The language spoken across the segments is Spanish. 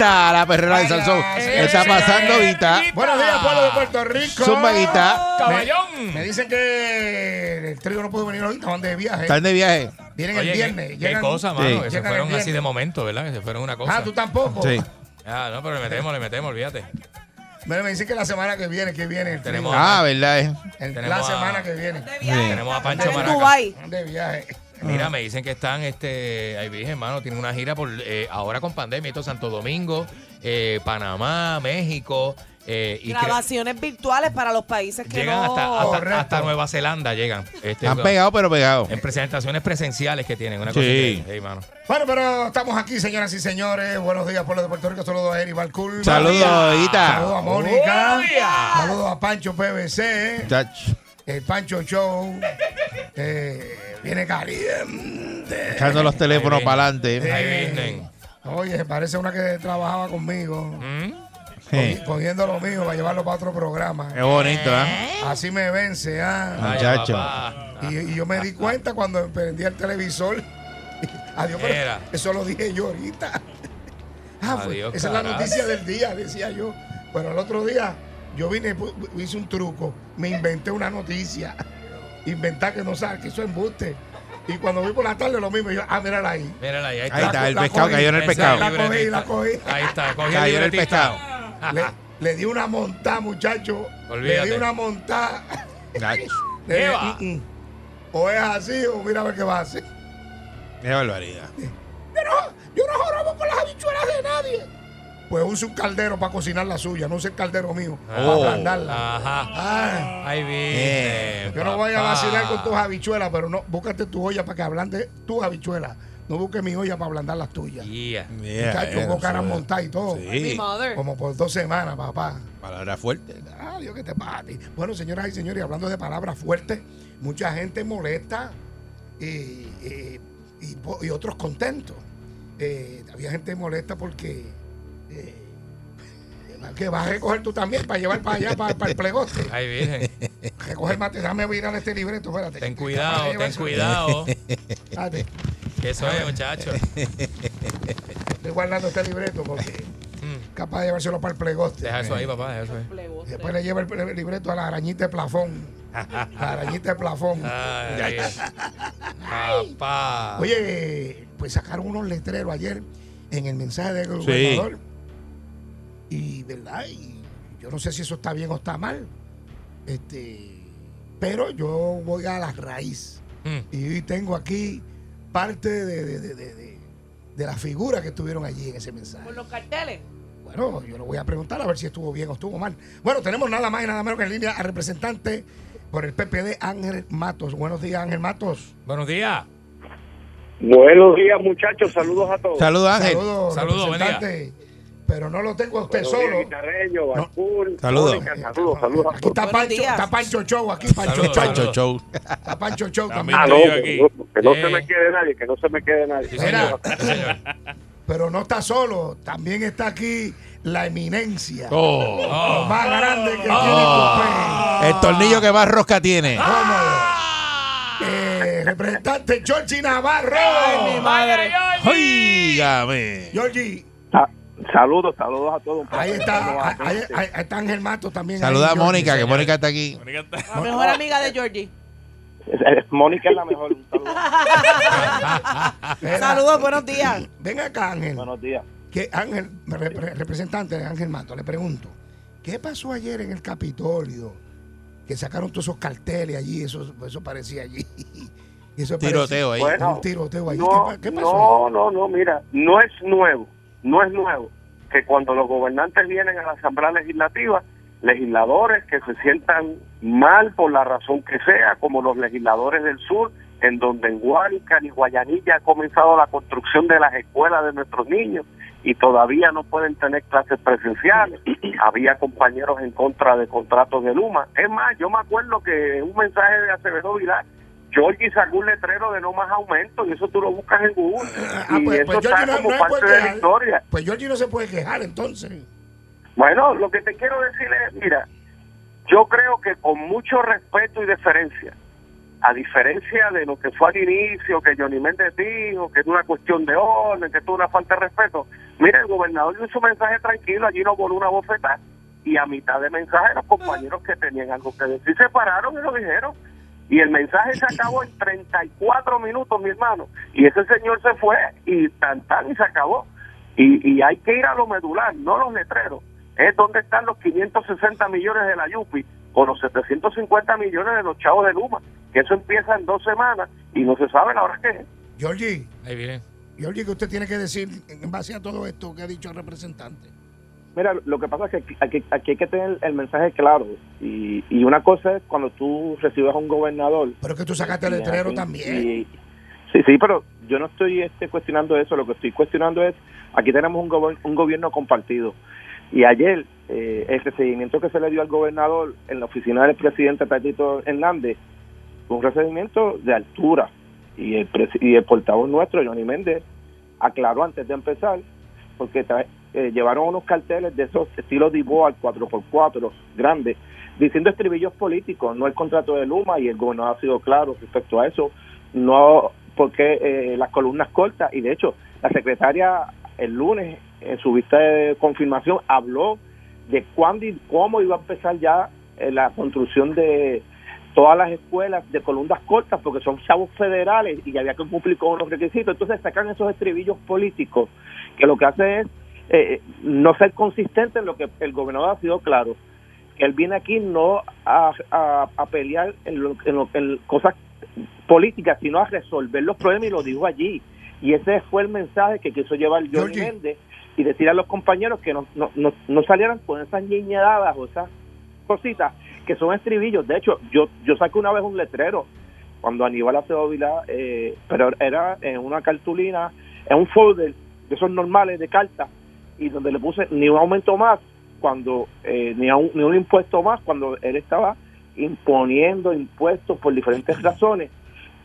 Guita, la perrera de Salsón. Vaya, Está pasando Guita. Buenos días, pueblo de Puerto Rico. Zumba Guita. Caballón. Me dicen que el trío no pudo venir hoy, estaban de viaje. Están de viaje. Vienen Oye, el viernes. qué, llegan- cosa, mano, Sí. que se fueron así de momento, ¿verdad? Que se fueron una cosa. Ah, tú tampoco. Sí. Ah, no, pero le metemos, le metemos, olvídate. Mira, me dicen que la semana que viene, que viene el. Tenemos- Ah, ¿verdad? eh. El- la a- semana que viene. Sí. Tenemos a Pancho En Maraca. De viaje. Mira, me dicen que están, este, ahí vi, hermano, tienen una gira por, eh, ahora con pandemia, esto Santo Domingo, eh, Panamá, México, eh, y Grabaciones virtuales para los países que llegan no... hasta, hasta, Nueva Zelanda, llegan. Este, Están pegados, pero pegados. En presentaciones presenciales que tienen, una Sí. cosa increíble, hey, mano. Bueno, pero estamos aquí, señoras y señores. Buenos días, pueblo de Puerto Rico. Saludos a Eri Balcour. Saludos, Guita. Saludos a Mónica. Saludos a Pancho PBC. Chach. El Pancho Show. Eh, viene caliente. Echando los teléfonos para adelante. Ahí Eh, vienen. Oye, parece una que trabajaba conmigo. ¿Mm? cogi- Cogiendo lo mío para llevarlo para otro programa. Qué bonito, ¿eh? Así me vence, ¿ah? Vaya, Muchacho. Y, y yo me di cuenta cuando prendí el televisor. Adiós, pero eso lo dije yo ahorita. Ah, fue- Adiós, esa es la noticia del día, decía yo. Pero el otro día yo vine, hice un truco, me inventé una noticia. Inventar que no sabe, que eso es embuste. Y cuando vi por la tarde lo mismo, yo, ah, mírala ahí. Mírala ahí, ahí está. Ahí está, el pescado cogí. cayó en el pescado. La cogí, la cogí. Ahí está, cogió Cayó en el pescado. Le, le di una montada, muchacho. Le Olvídate. di una montada. Le ¿Qué va? "Mm, mm". O es así o mira a ver qué va a hacer. Qué barbaridad. Yo no, yo no jorobo con las habichuelas de nadie. Pues use un caldero para cocinar la suya, no use el caldero mío para Oh. ablandarla. Ajá. Ah, Ahí viene. Eh, yo no voy a vacilar con tus habichuelas, pero no, búscate tu olla para que ablande tus habichuelas. No busques mi olla para ablandar las tuyas. Yeah. Yeah, eh, hubo caras montadas y todo. Mi Sí. Como por dos semanas, papá. Palabra fuerte. Ah, Dios que te pate. Bueno, señoras y señores, hablando de palabras fuertes, mucha gente molesta y, y- y y otros contentos. Eh, había gente molesta porque eh, que vas a recoger tú también para llevar para allá, para, para el plegoste. Ahí viene. Recoger mate, dame virar este libreto, espérate. Ten cuidado, Para ten cuidado. Espérate, Que eso es, muchacho. estoy guardando este libreto porque Mm. capaz de llevárselo para el plegoste. Deja eso ahí, papá, deja eso ahí. Después le lleva el, libreto a la arañita de plafón. La arañita de plafón. Ay, papá. Oye, pues sacaron unos letreros ayer en el mensaje del Sí. gobernador. Y, ¿verdad? Y yo no sé si eso está bien o está mal. Este, pero yo voy a la raíz. Mm. Y hoy tengo aquí parte de, de, de, de, de- de las figuras que estuvieron allí en ese mensaje. Por los carteles. Bueno, yo le voy a preguntar a ver si estuvo bien o estuvo mal. Bueno, tenemos nada más y nada menos que en línea al representante por el PPD, Ángel Matos. Buenos días, Ángel Matos. Buenos días. Buenos días, muchachos. Saludos a todos. Saludos, Ángel. Saludos, Saludos, buen día. Pero no lo tengo a usted solo. guitarreño, Saludos. Saludos, Aquí está Pancho, está Pancho Show, aquí Pancho Show. Pancho Show. Está Pancho Show También. Ah, no, que no, que no Eh. se me quede nadie, que no se me quede nadie. Sí, Mira. Pero no está solo, también está aquí la eminencia. Oh. Lo más grande que Oh. tiene El tornillo que más rosca tiene. Eh, representante Georgie Navarro. Ay, mi madre. Óigame. Georgie, Sa- Saludos, saludos a todos. Ahí está, ahí, nuevamente. ahí- ahí está Ángel Mato también. Saluda ahí, a Mónica, que Mónica está aquí. La mejor amiga de Georgie. Mónica es la mejor. Saludos, buenos días. Ven acá, Ángel. Buenos días. que Ángel, repre- representante de Ángel Mato, le pregunto, ¿qué pasó ayer en el Capitolio? Que sacaron todos esos carteles allí, eso, eso parecía allí. Eso parecía- Tiroteo ahí. Bueno, un tiroteo ahí. No, ¿Qué, qué pasó? no, no, no, mira, no es nuevo, no es nuevo que cuando los gobernantes vienen a la Asamblea Legislativa, legisladores que se sientan mal por la razón que sea, como los legisladores del sur, en donde en Guánica ni Guayanilla ha comenzado la construcción de las escuelas de nuestros niños y todavía no pueden tener clases presenciales. Había compañeros en contra de contratos de Luma. Es más, yo me acuerdo que un mensaje de Acevedo Vilar, Georgie sacó un letrero de no más aumento y eso tú lo buscas en Google. Ah, y pues, eso pues está Georgie no, como no parte puede de la historia. Pues Georgie no se puede quejar entonces. Bueno, lo que te quiero decir es, mira, yo creo que con mucho respeto y deferencia, a diferencia de lo que fue al inicio, que Johnny Méndez dijo, que es una cuestión de orden, que es una falta de respeto, mira, el gobernador dio su mensaje tranquilo, allí no voló una bofetada, y a mitad de mensaje los compañeros que tenían algo que decir se pararon y lo dijeron. Y el mensaje se acabó en 34 minutos, mi hermano. Y ese señor se fue y tan tan y se acabó. Y, y hay que ir a lo medular, no los letreros. Es donde están los 560 millones de la Yupi o los 750 millones de los chavos de Luma. Que eso empieza en dos semanas y no se sabe la hora que es. Georgie, Ahí viene. Georgie, ¿qué usted tiene que decir en base a todo esto que ha dicho el representante? Mira, lo que pasa es que aquí, aquí- hay que tener el mensaje claro. Y, y una cosa es cuando tú recibes a un gobernador. Pero que tú sacaste el letrero y- también. y- sí, sí, pero yo no estoy este, cuestionando eso. Lo que estoy cuestionando es, aquí tenemos un, un gobierno compartido. Y ayer, eh, el recibimiento que se le dio al gobernador en la oficina del presidente Tatito Hernández fue un recibimiento de altura. Y el, y el portavoz nuestro, Johnny Méndez, aclaró antes de empezar, porque eh, llevaron unos carteles de esos estilos de al 4x4 grandes, diciendo estribillos políticos, no el contrato de Luma, y el gobernador ha sido claro respecto a eso, no porque eh, las columnas cortas, y de hecho, la secretaria el lunes, en su vista de confirmación, habló de cuándo y cómo iba a empezar ya eh, la construcción de todas las escuelas de columnas cortas, porque son chavos federales y había que cumplir con unos requisitos. Entonces sacan esos estribillos políticos, que lo que hace es eh, no ser consistente en lo que el gobernador ha sido claro. Que él viene aquí no a, a- a pelear en, lo- en lo- en cosas políticas, sino a resolver los problemas y lo dijo allí. Y ese fue el mensaje que quiso llevar Johnny. Méndez y decir a los compañeros que no, no, no, no salieran con esas ñiñadas o esas cositas que son estribillos. De hecho, yo yo saqué una vez un letrero cuando Aníbal Acevedo Vilá, eh, pero era en una cartulina, en un folder de esos normales de cartas, y donde le puse ni un aumento más, cuando eh, ni, a un, ni un impuesto más, cuando él estaba imponiendo impuestos por diferentes razones.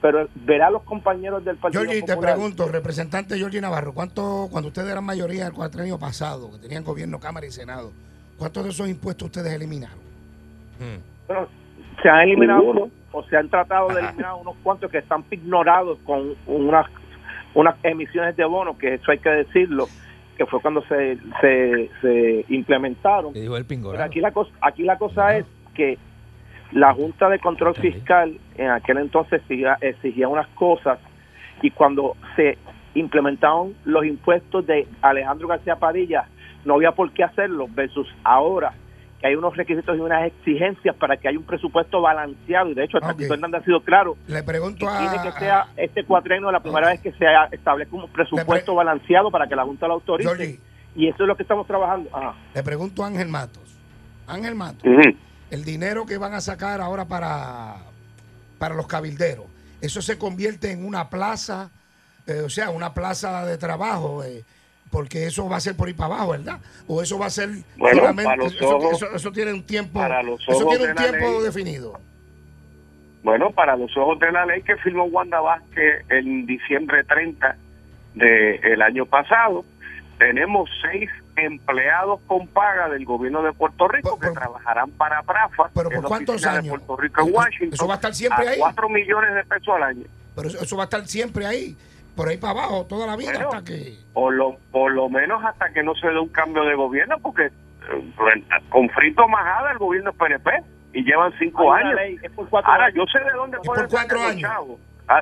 Pero verá a los compañeros del Partido Georgie, te Popular, pregunto, representante Georgie Navarro, ¿cuánto, cuando ustedes eran mayoría el cuatrenio pasado, que tenían gobierno, Cámara y Senado, ¿cuántos de esos impuestos ustedes eliminaron? Hmm. bueno, se han eliminado Ninguno. o se han tratado de eliminar unos cuantos que están ignorados con unas unas emisiones de bonos, que eso hay que decirlo, que fue cuando se, se, se implementaron. ¿Qué dijo el Pero aquí la cosa, aquí la cosa es que la Junta de Control. Fiscal en aquel entonces exigía, exigía unas cosas y cuando se implementaron los impuestos de Alejandro García Padilla no había por qué hacerlo versus ahora que hay unos requisitos y unas exigencias para que haya un presupuesto balanceado y de hecho el Ok. Tatito Hernández ha sido claro Le que pregunto a... tiene que sea este cuatrenio la primera vez que se establezca un presupuesto balanceado para que la Junta lo autorice y eso es lo que estamos trabajando. Ajá. le pregunto a Ángel Matos. Ángel Matos, el dinero que van a sacar ahora para, para los cabilderos, eso se convierte en una plaza, eh, o sea, una plaza de trabajo, eh, porque eso va a ser por ir para abajo, ¿verdad? O eso va a ser Bueno, para los eso, ojos- eso- eso tiene un tiempo, para los eso ojos tiene un de tiempo ley. definido. Bueno, para los ojos de la ley que firmó Wanda Vázquez en diciembre 30 del año pasado, tenemos seis empleados con paga del gobierno de Puerto Rico Por- que trabajarán para PRAFA, ¿Pero por cuántos años? de Puerto Rico en Eso- Washington, eso va a estar siempre a ahí. 4 millones de pesos al año. Pero eso, eso va a estar siempre ahí. Por ahí para abajo toda la vida Bueno. hasta que. Por lo, por lo menos hasta que no se dé un cambio de gobierno, porque eh, con Frito Majada el gobierno es PNP y llevan cinco años. ley, es por cuatro Ahora, años. yo sé de dónde Es pueden sacar los chavos. Ah,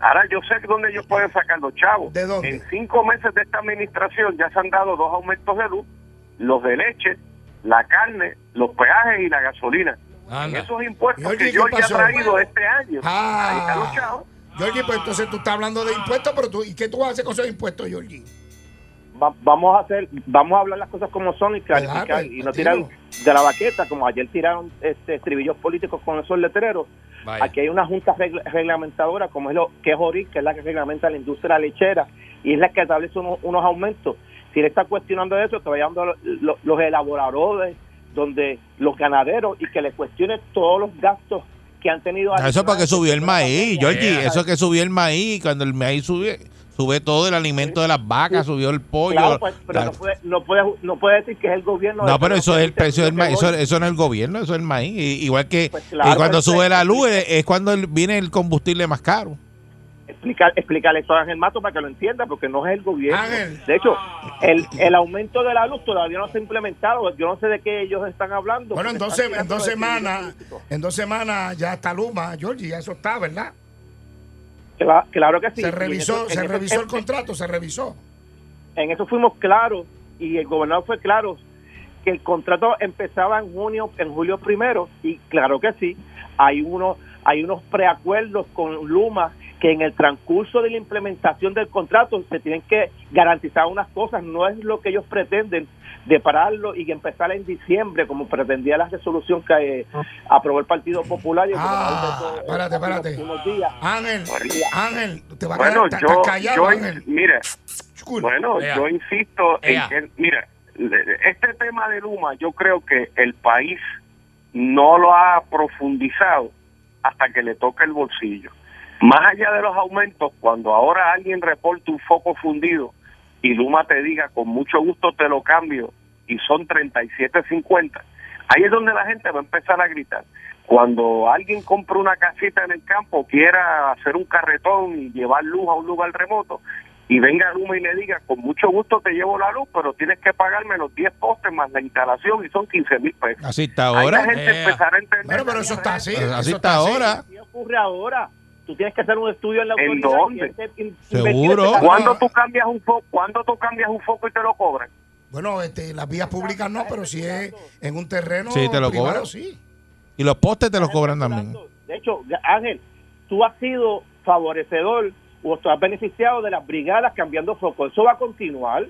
Ahora, yo sé de dónde ellos pueden sacar los chavos. ¿De dónde? En cinco meses de esta administración ya se han dado dos aumentos de luz, los de leche, la carne, los peajes y la gasolina. Anda. Esos impuestos que ¿qué yo ya he traído este año. Ahí están los Ah. chavos. Georgie, pues entonces tú estás hablando de impuestos, pero tú, ¿y qué tú vas a hacer con esos impuestos? Va- vamos a hacer, vamos a hablar las cosas como son y clarificar Claro, y no tirar de la baqueta como ayer tiraron este estribillos políticos con esos letreros. Vaya. Aquí hay una junta regla- reglamentadora como es lo que es ORIC, que es la que reglamenta la industria lechera y es la que establece unos, unos aumentos. Si él está cuestionando eso, que vayan los, los, los elaboradores, donde los ganaderos y que le cuestione todos los gastos que han tenido. Ah, Eso es porque subió el maíz, Georgie. Yeah. Eso es que subió el maíz. Cuando el maíz sube, sube todo el alimento de las vacas, subió el pollo. Claro, pues, pero la- no puede, no, puede, no puede decir que es el gobierno. No, pero eso es el precio del maíz, eso, eso no es el gobierno, eso es el maíz. Y- igual que Pues claro, y cuando sube la luz es, es cuando el- viene el combustible más caro. Explicar, explicarle esto a Ángel Mato para que lo entienda, porque no es el gobierno. Ángel. De hecho, el, el aumento de la luz todavía no se ha implementado. Yo no sé de qué ellos están hablando. Bueno, en porque dos, están sem- en dos semanas, en dos semanas ya está Luma, Georgie, ya eso está, ¿verdad? Cla- Claro que sí. Se revisó, eso- se eso- revisó el contrato, se revisó. En eso fuimos claros y el gobernador fue claro que el contrato empezaba en junio, en julio primero y claro que sí, hay unos hay unos preacuerdos con Luma que en el transcurso de la implementación del contrato se tienen que garantizar unas cosas, no es lo que ellos pretenden de pararlo y empezar en diciembre como pretendía la resolución que eh, aprobó el Partido Popular y Ah, espérate, espérate. unos días. Ángel, Ángel, te va a Bueno, quedar, estás- yo, callado, yo Ángel. Bueno, Ea. yo insisto Ea. en que, mira, este tema de Luma, yo creo que el país no lo ha profundizado hasta que le toque el bolsillo. Más allá de los aumentos, cuando ahora alguien reporte un foco fundido y Luma te diga, con mucho gusto te lo cambio, y son 37.50, ahí es donde la gente va a empezar a gritar. Cuando alguien compra una casita en el campo, quiera hacer un carretón y llevar luz a un lugar remoto, y venga Luma y le diga, con mucho gusto te llevo la luz, pero tienes que pagarme los 10 postes más la instalación y son 15 mil pesos. Así está Ahí la ahora. gente Ea. empezará a entender. Bueno, pero eso está así. Así está ahora. ¿Qué ocurre ahora? Tú tienes que hacer un estudio en la ¿En autoridad. dónde? Seguro. ¿Cuándo tú cambias un foco? ¿Cuándo tú cambias un foco y te lo cobran? Bueno, este, las vías públicas no, pero si es en un terreno Sí, te lo privado, cobran. sí. Y los postes te los cobran también. De hecho, Ángel, tú has sido favorecedor o tú has beneficiado de las brigadas cambiando focos. Eso va a continuar.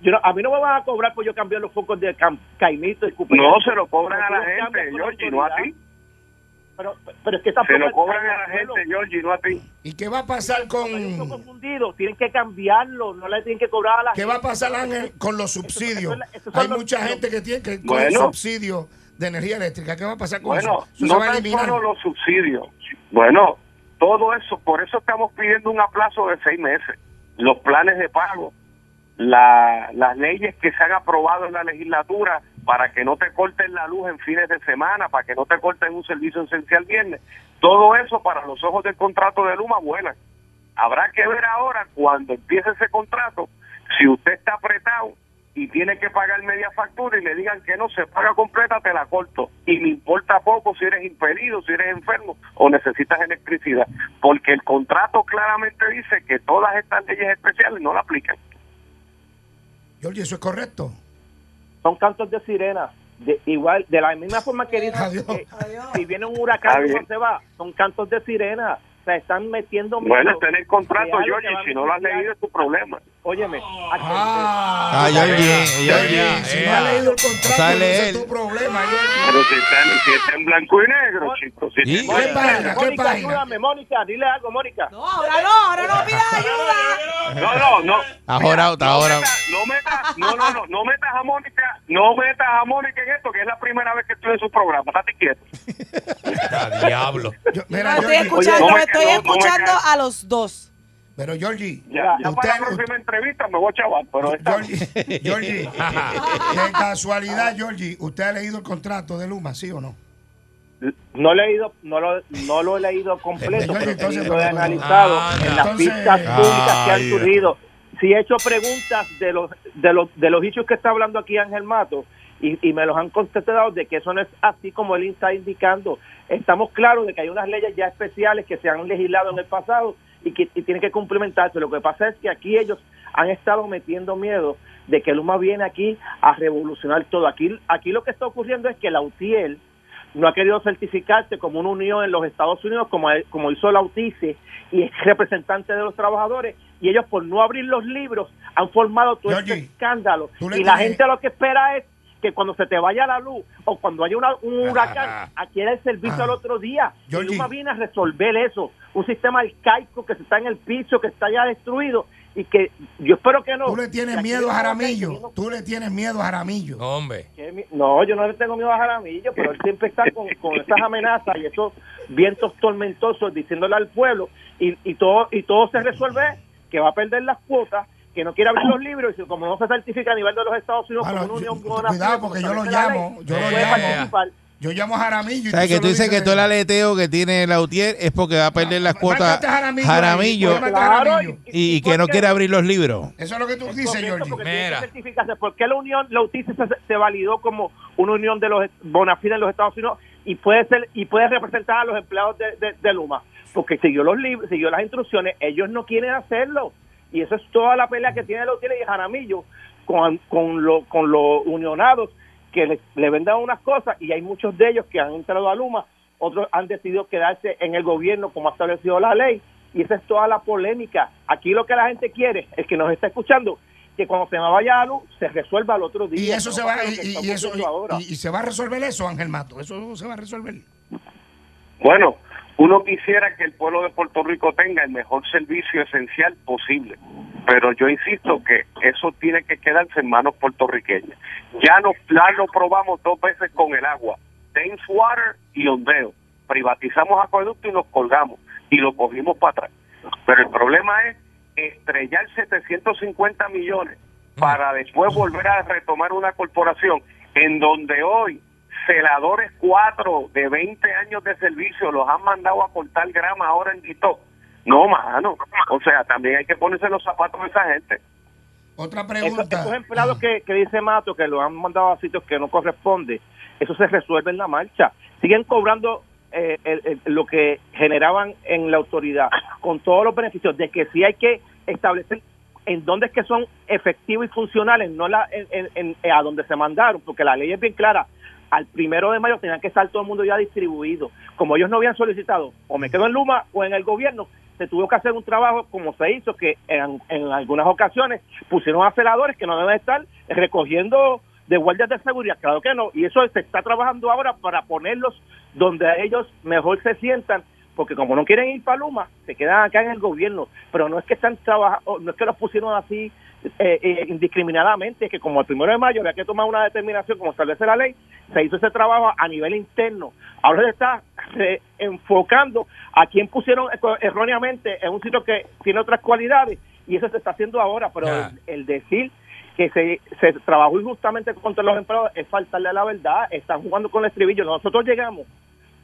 Yo no- a mí no me van a cobrar por yo cambiar los focos de Caimito. No, se lo cobran a la gente, con Georgie, no a ti. Pero, pero es que tampoco Se lo cobran a la gente, Georgie, no a ti. ¿Y qué va a pasar con hay un foco fundido, tienen que cambiarlo, no le tienen que cobrar a la qué gente. va a pasar Ángel con los subsidios? eso es la- Hay eso son mucha los- gente que tiene que con Bueno. subsidios de energía eléctrica. ¿Qué va a pasar con Bueno, eso? Eso no tan eliminar. solo los subsidios. Bueno, todo eso, por eso estamos pidiendo un aplazo de seis meses. Los planes de pago, la- las leyes que se han aprobado en la legislatura para que no te corten la luz en fines de semana, para que no te corten un servicio esencial viernes. Todo eso para los ojos del contrato de Luma vuela. Habrá que ver ahora cuando empiece ese contrato si usted está apretado y tiene que pagar media factura y le digan que no se paga completa, te la corto. Y me importa poco si eres impedido, si eres enfermo o necesitas electricidad. Porque el contrato claramente dice que todas estas leyes especiales no la aplican. Georgie, ¿eso es correcto? Son cantos de sirena. De, igual, de la misma forma que dicen Adiós. que Adiós. si viene un huracán. ¿cómo se va? Son cantos de sirena. Se están metiendo Bueno, miedo está en el contrato, Georgie. Si no lo has leído, es tu problema. Óyeme, Ah, Ah, Georgie, Georgie, Georgie. si no has leído el contrato, O sea, ese es tu problema. Pero si está, en- si está en blanco y negro, chicos. Si ¿Qué página? ¿Qué Mónica, página? ayúdame, Mónica, dile algo, Mónica. No, ahora no, ahora no pidas ayuda. No, no, no. Jorado, está no metas- No no, no, no, no metas a Mónica, no metas a Mónica en esto, que es la primera vez que estoy en su programa. Estate quieto. Ah, diablo. Yo- No mira, estoy escuchando, no me estoy no- no escuchando a los dos. Pero Georgie, Ya, ya usted, para la próxima entrevista me voy a chaval, pero está. Georgie, Georgie, de casualidad, Georgie, ¿usted ha leído el contrato de Luma, sí o no? no he leído, no lo, no lo he leído completo, Entonces, pero entonces, sí lo he pero- analizado en las Entonces- pistas públicas que han surgido. Si he hecho preguntas de los de los de los hechos que está hablando aquí Ángel Mato y, y me los han contestado de que eso no es así como él está indicando. Estamos claros de que hay unas leyes ya especiales que se han legislado en el pasado y que y tienen que cumplimentarse. Lo que pasa es que aquí ellos han estado metiendo miedo de que Luma viene aquí a revolucionar todo. Aquí aquí lo que está ocurriendo es que la UTIEL no ha querido certificarse como una unión en los Estados Unidos como, como hizo la UTICE y es representante de los trabajadores y ellos por no abrir los libros han formado todo este escándalo y la gente lo que espera es que cuando se te vaya la luz o cuando haya una- un huracán adquiera el servicio Ah. al otro día y Georgie. Luma viene a resolver eso un sistema arcaico que se está en el piso que está ya destruido y que yo espero que no Tú le tienes miedo a no- Jaramillo. Tú le tienes miedo a Jaramillo. No, hombre. No, yo no le tengo miedo a Jaramillo, pero él siempre está con, con esas amenazas y esos vientos tormentosos diciéndole al pueblo y, y todo y todo se resuelve que va a perder las cuotas, que no quiere abrir los libros y como no se certifica a nivel de los Estados Unidos Bueno, como una yo- unión cuidado, gubernamental, porque yo lo llamo, ley, yo lo llamo. participar. Yo llamo a Jaramillo. y ¿Sabes tú que tú dices que dices- todo el aleteo que tiene la UTIER es porque va a perder las Ah, cuotas a Jaramillo y, y que no quiere abrir los libros? Eso es lo que tú dices, Correcto, Georgie. porque tiene que Mira. certificarse. ¿Por qué la unión, la UTICE se, se validó como una unión de los Bonafide en los Estados Unidos y puede ser y puede representar a los empleados de, de- de Luma? Porque siguió los libros, siguió las instrucciones, ellos no quieren hacerlo. Y eso es toda la pelea que tiene UTICE y Jaramillo con, con, lo- con los unionados que le, le vendan unas cosas y hay muchos de ellos que han entrado a Luma, otros han decidido quedarse en el gobierno como ha establecido la ley y esa es toda la polémica. Aquí lo que la gente quiere, el que nos está escuchando, que cuando se me vaya la luz se resuelva al otro día. Y eso No se va y, y- eso ahora. y, y se va a resolver eso, Ángel Mato. Eso se va a resolver. Bueno, uno quisiera que el pueblo de Puerto Rico tenga el mejor servicio esencial posible, pero yo insisto que eso tiene que quedarse en manos puertorriqueñas. Ya nos ya lo probamos dos veces con el agua, Thames Water y Ondeo. Privatizamos acueducto y nos colgamos y lo cogimos para atrás. Pero el problema es estrellar 750 millones para después volver a retomar una corporación en donde hoy celadores cuatro de 20 años de servicio los han mandado a cortar grama ahora en Quito. No, mano. O sea, también hay que ponerse los zapatos de esa gente. Otra pregunta. esos empleados que, que dice Mato que lo han mandado a sitios que no corresponde, eso se resuelve en la marcha. Siguen cobrando eh, el- el- lo que generaban en la autoridad, con todos los beneficios, de que sí hay que establecer en dónde es que son efectivos y funcionales, no la, en, en- en- a donde se mandaron, porque la ley es bien clara. Al primero de mayo tenían que estar todo el mundo ya distribuido. Como ellos no habían solicitado, o me quedo en Luma o en el gobierno, se tuvo que hacer un trabajo como se hizo, que en, algunas ocasiones pusieron a celadores que no deben estar recogiendo de guardias de seguridad, claro que no, y eso se está trabajando ahora para ponerlos donde ellos mejor se sientan, porque como no quieren ir para Luma, se quedan acá en el gobierno, pero no es que están trabajando, no es que los pusieron así eh, eh, indiscriminadamente, es que como el primero de mayo había que tomar una determinación como establece la ley, se hizo ese trabajo a nivel interno. Ahora se está enfocando a quien pusieron erróneamente en un sitio que tiene otras cualidades y eso se está haciendo ahora, pero el, el decir que se, se trabajó injustamente contra los empleados es faltarle a la verdad, están jugando con el estribillo. Nosotros llegamos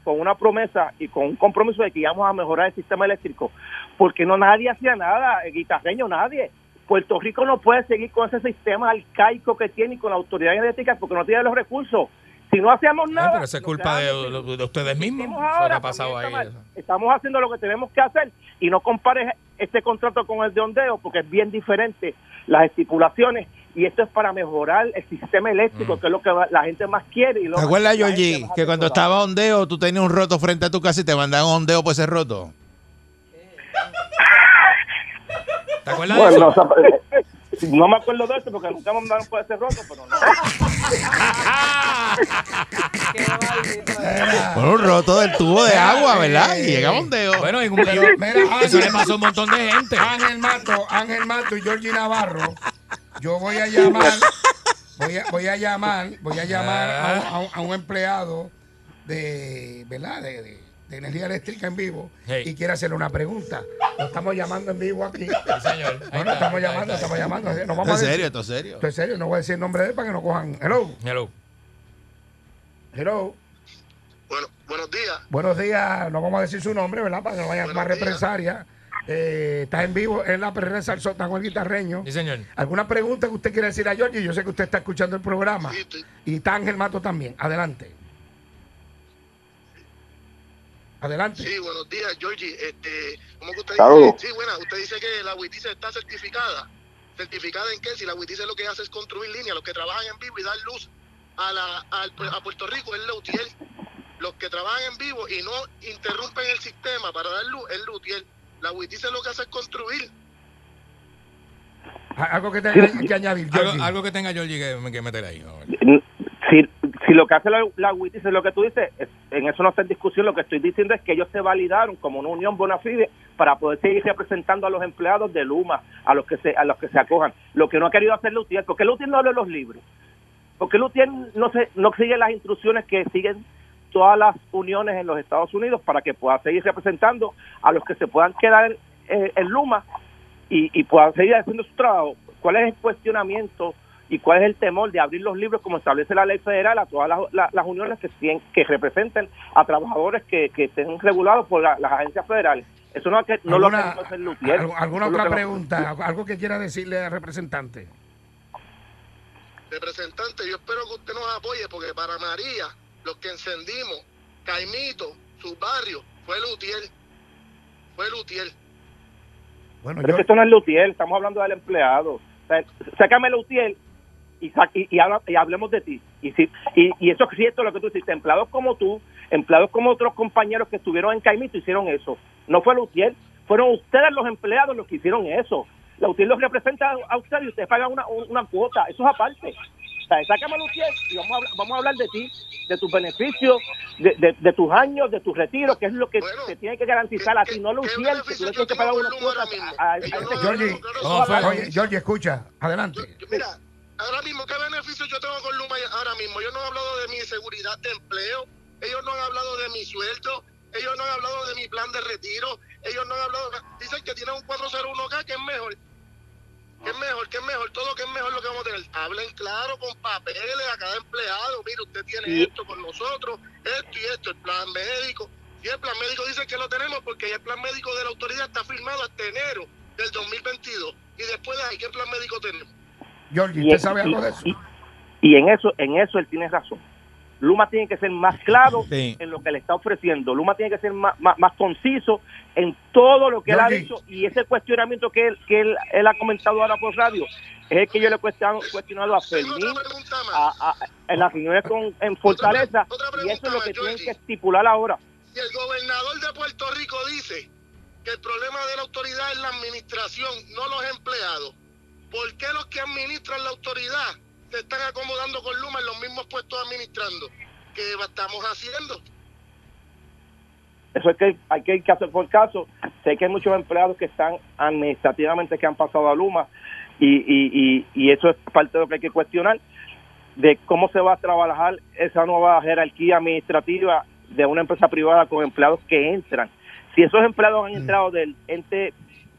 con una promesa y con un compromiso de que íbamos a mejorar el sistema eléctrico, porque no nadie hacía nada, el guitarreño nadie. Puerto Rico no puede seguir con ese sistema arcaico que tiene y con la autoridad eléctrica porque no tiene los recursos. Si no hacemos Ay, nada... pero eso es culpa de, hagan- de- de ustedes mismos. ahora pasado ahí. Estamos haciendo lo que tenemos que hacer y no compares este contrato con el de ondeo porque es bien diferente las estipulaciones y esto es para mejorar el sistema eléctrico, que es lo que va- la gente más quiere. Y lo ¿Te acuerdas, Georgie, que cuando estaba ondeo tú tenías un roto frente a tu casa y te mandaban ondeo por ese roto? ¿Te acuerdas de Bueno, eso? eh, no me acuerdo de eso porque nunca me mandaron por ese roto, pero no. Por un roto del tubo de agua, ¿verdad? Y llegaba ondeo. Bueno, y un- y- mira, eso le pasó a un montón de gente. Ángel Mato, Ángel Mato y Georgie Navarro. Yo voy a llamar, voy a, voy a llamar, voy a llamar a un, a un- a un empleado de, ¿verdad? De, de- de energía eléctrica en vivo Hey. y quiere hacerle una pregunta. Lo estamos llamando en vivo aquí. Sí, señor. Ahí No, no, está, estamos ahí llamando, estamos está. llamando. Nos vamos a es decir- serio, esto es serio. Esto es serio, no voy a decir el nombre de él para que no cojan. Hello, Hello. hello. Bueno, Buenos días. Buenos días, no vamos a decir su nombre, ¿verdad? Para que no vaya más represalia. Eh, está en vivo en la perrera Salsón, está con el guitarreño. Sí, señor. ¿Alguna pregunta que usted quiera decir a Georgie? Yo sé que usted está escuchando el programa. Y está Ángel Mato también. Adelante. Adelante. Sí, buenos días, Georgie. Este, ¿Cómo que usted dice? Sí, bueno, usted dice que la WITIS está certificada. ¿Certificada en qué? Si la WITIS lo que hace es construir líneas, los que trabajan en vivo y dar luz a, la, al- a Puerto Rico es Lutiel. Los que trabajan en vivo y no interrumpen el sistema para dar luz es Lutiel. La WITIS lo que hace es construir. Algo que tenga que añadir, Georgie. Algo, algo que tenga Georgie que, que meter ahí. a ver. Si, lo que hace la, la WITIS es lo que tú dices, es- en eso no está discusión. Lo que estoy diciendo es que ellos se validaron como una unión bona fide para poder seguir representando a los empleados de Luma, a los que se a los que se acojan. Lo que no ha querido hacer Lutier, porque Lutier no habla los libros, porque Lutier no se no sigue las instrucciones que siguen todas las uniones en los Estados Unidos para que pueda seguir representando a los que se puedan quedar en Luma y, y puedan seguir haciendo su trabajo. ¿Cuál es el cuestionamiento y cuál es el temor de abrir los libros como establece la ley federal a todas las, las- las uniones que, representen a trabajadores que, que estén regulados por la- las agencias federales? Eso no, es que- no lo ¿Alguna, queremos hacer Lutier. al- ¿Alguna lo otra pregunta? ¿Algo que quiera decirle al representante? Representante, yo espero que usted nos apoye porque para María, los que encendimos, Caimito, su barrio, fue Lutiel. Fue Lutiel. Bueno, Pero es que esto no es Lutier, estamos hablando del empleado. O sea, sácame Lutier y, y, y habla- y hablemos de ti. Y, si, y, y eso es cierto lo que tú dices, empleados como tú, empleados como otros compañeros que estuvieron en Caimito hicieron eso. No fue Lutier, fueron ustedes los empleados los que hicieron eso. Lutier los representa a ustedes y ustedes pagan una, una cuota, eso es aparte. O sea, sácame a Lutier y vamos a, hablar, vamos a hablar de ti, de tus beneficios, de, de, de tus años, de tus retiros, que es lo que te tiene que garantizar a ti, no Lutier, que tú le tienes que pagar una cuota a, a- escucha. Adelante. Mira, ahora mismo, ¿qué beneficios yo tengo con Luma ahora mismo? Yo no he hablado de mi seguridad de empleo, ellos no han hablado de mi sueldo, ellos no han hablado de mi plan de retiro, ellos no han hablado, dicen que tienen un 401k que es mejor. ¿Qué es mejor? ¿Qué es mejor? Todo que es mejor lo que vamos a tener. Hablen claro con papeles a cada empleado. Mire, usted tiene Sí. esto con nosotros, esto y esto, el plan médico. Y el plan médico dice que lo tenemos porque ya el plan médico de la autoridad está firmado hasta enero del 2022. Y después de ahí, ¿qué plan médico tenemos? Georgie, Y, ¿usted sabe algo y- de eso? y- y en eso, en eso él tiene razón. Luma tiene que ser más claro Sí. en lo que le está ofreciendo. Luma tiene que ser más, más, más conciso en todo lo que él ha dicho y ese cuestionamiento que él, que él, él ha comentado ahora por radio es el que yo le he cuestionado, cuestionado a Fermín a- a- en las reuniones con, en Fortaleza y eso es lo que tienen que estipular ahora. Y el gobernador de Puerto Rico dice que el problema de la autoridad es la administración, no los empleados. ¿Por qué los que administran la autoridad se están acomodando con Luma en los mismos puestos administrando? ¿Qué estamos haciendo? Eso es que hay que ir caso por caso. Sé que hay muchos empleados que están administrativamente que han pasado a Luma y, y, y, y eso es parte de lo que hay que cuestionar de cómo se va a trabajar esa nueva jerarquía administrativa de una empresa privada con empleados que entran. Si esos empleados han entrado del ente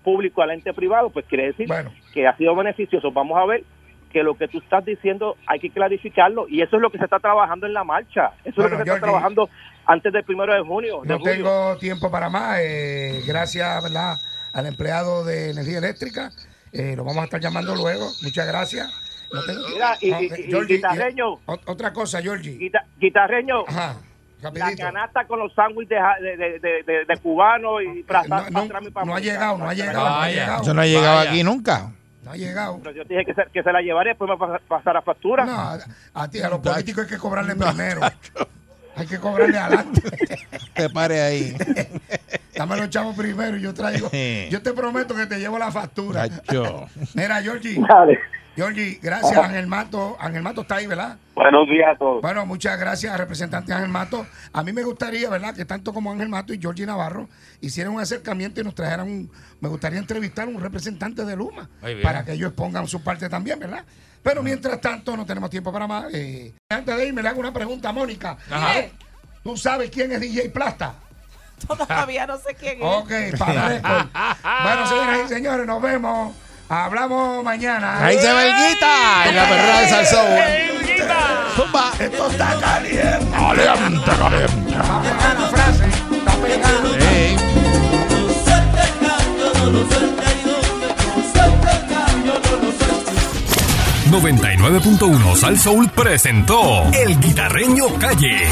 público al ente privado, pues quiere decir que ha sido beneficioso. Vamos a ver que lo que tú estás diciendo hay que clarificarlo y eso es lo que se está trabajando en la marcha. Eso es lo que se está trabajando antes del primero de junio. de No julio. tengo tiempo para más. eh, gracias ¿verdad? al empleado de energía eléctrica. Eh, lo vamos a estar llamando luego. Muchas gracias. No tengo- Mira, y- y- eh, y- Georgie, guitarreño. eh, ot- otra cosa, Georgie. Guita- guitarreño, Ajá, la canasta con los sándwiches de, de, de, de, de- de cubano y para, no, no, no ha llegado, no ha llegado, no ha llegado. Eso no ha llegado aquí nunca. No ha llegado. Pero yo dije que se, que se la llevaré, después me va a pasar a factura. No, a, a ti, a los políticos hay que cobrarle primero. Hay que cobrarle adelante. Te pare ahí. Dame los chavos primero y yo traigo. Yo te prometo que te llevo la factura. Chacho. Mira, Georgie. Dale. Georgie, gracias, Ángel Mato. Ángel Mato está ahí, ¿verdad? Buenos días a todos. Bueno, muchas gracias, representante Ángel Mato. A mí me gustaría, ¿verdad?, que tanto como Ángel Mato y Georgie Navarro hicieran un acercamiento y nos trajeran un. Me gustaría entrevistar a un representante de Luma para que ellos pongan su parte también, ¿verdad? Pero mientras tanto, no tenemos tiempo para más. Eh, antes de irme, le hago una pregunta a Mónica. Ajá. ¿Tú sabes quién es DJ Plasta? Todavía no sé quién es. Ok, para. Bueno, señoras y señores, nos vemos. Hablamos mañana. Ahí se ve el guita en la perrera de Salsón. Zumba. Esto está caliente. Caliente, caliente. Está pegada la frase. Está pegada. Sí. No 99.1 Sal Soul presentó El Guitarreño Calle.